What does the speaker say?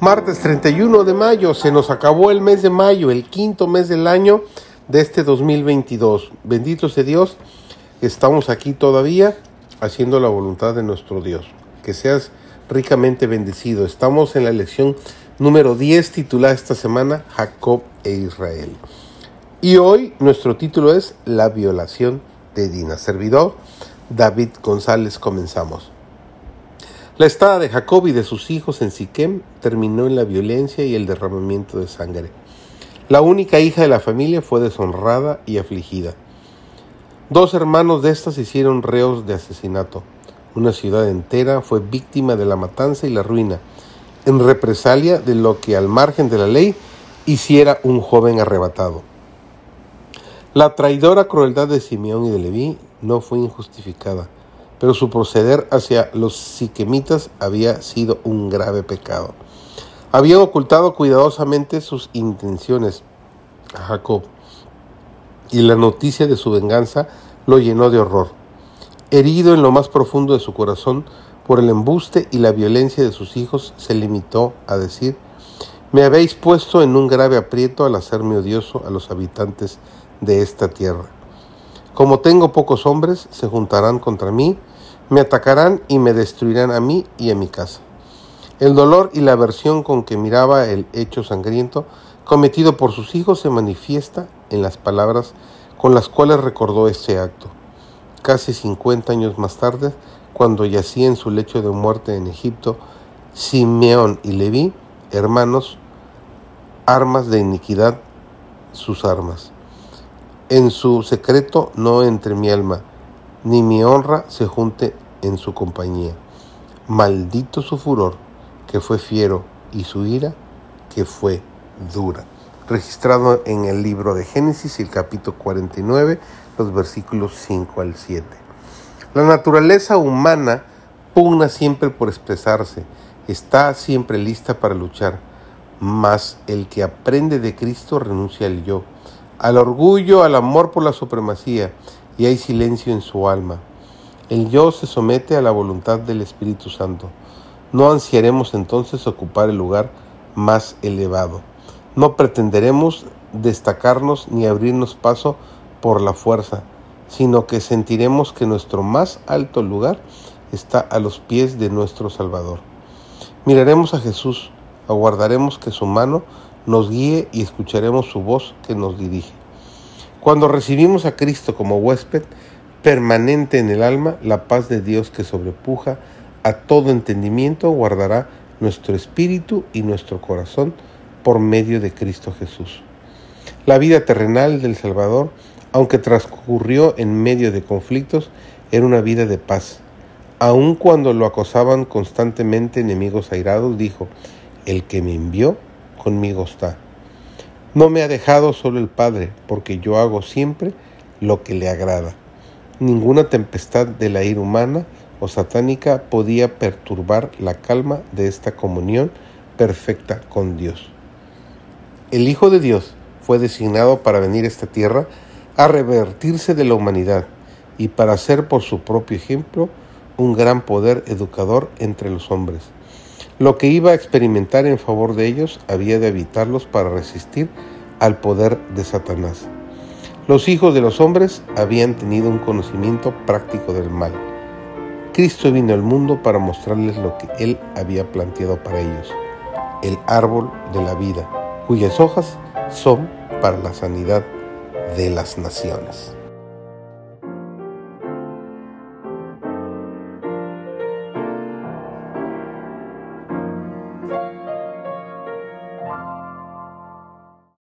Martes 31 de mayo, se nos acabó el mes de mayo, el quinto mes del año de este 2022. Bendito sea Dios, estamos aquí todavía haciendo la voluntad de nuestro Dios. Que seas ricamente bendecido. Estamos en la lección número 10 titulada esta semana Jacob e Israel. Y hoy nuestro título es La violación de Dina. Servidor David González, comenzamos. La estada de Jacob y de sus hijos en Siquem terminó en la violencia y el derramamiento de sangre. La única hija de la familia fue deshonrada y afligida. Dos hermanos de estas hicieron reos de asesinato. Una ciudad entera fue víctima de la matanza y la ruina, en represalia de lo que al margen de la ley hiciera un joven arrebatado. La traidora crueldad de Simeón y de Leví no fue injustificada pero su proceder hacia los siquemitas había sido un grave pecado. Habían ocultado cuidadosamente sus intenciones a Jacob, y la noticia de su venganza lo llenó de horror. Herido en lo más profundo de su corazón por el embuste y la violencia de sus hijos, se limitó a decir, me habéis puesto en un grave aprieto al hacerme odioso a los habitantes de esta tierra. Como tengo pocos hombres, se juntarán contra mí me atacarán y me destruirán a mí y a mi casa. El dolor y la aversión con que miraba el hecho sangriento cometido por sus hijos se manifiesta en las palabras con las cuales recordó este acto. Casi 50 años más tarde, cuando yacía en su lecho de muerte en Egipto, Simeón y Leví, hermanos, armas de iniquidad, sus armas. En su secreto no entre mi alma, ni mi honra se junte en su compañía. Maldito su furor, que fue fiero, y su ira, que fue dura. Registrado en el libro de Génesis, el capítulo 49, los versículos 5 al 7. La naturaleza humana pugna siempre por expresarse, está siempre lista para luchar, mas el que aprende de Cristo renuncia al yo, al orgullo, al amor por la supremacía, y hay silencio en su alma. El yo se somete a la voluntad del Espíritu Santo. No ansiaremos entonces ocupar el lugar más elevado. No pretenderemos destacarnos ni abrirnos paso por la fuerza, sino que sentiremos que nuestro más alto lugar está a los pies de nuestro Salvador. Miraremos a Jesús, aguardaremos que su mano nos guíe y escucharemos su voz que nos dirige. Cuando recibimos a Cristo como huésped permanente en el alma, la paz de Dios que sobrepuja a todo entendimiento guardará nuestro espíritu y nuestro corazón por medio de Cristo Jesús. La vida terrenal del Salvador, aunque transcurrió en medio de conflictos, era una vida de paz. Aun cuando lo acosaban constantemente enemigos airados, dijo, el que me envió, conmigo está. No me ha dejado solo el Padre, porque yo hago siempre lo que le agrada. Ninguna tempestad de la ira humana o satánica podía perturbar la calma de esta comunión perfecta con Dios. El Hijo de Dios fue designado para venir a esta tierra a revertirse de la humanidad y para ser por su propio ejemplo un gran poder educador entre los hombres. Lo que iba a experimentar en favor de ellos había de evitarlos para resistir al poder de Satanás. Los hijos de los hombres habían tenido un conocimiento práctico del mal. Cristo vino al mundo para mostrarles lo que Él había planteado para ellos, el árbol de la vida, cuyas hojas son para la sanidad de las naciones.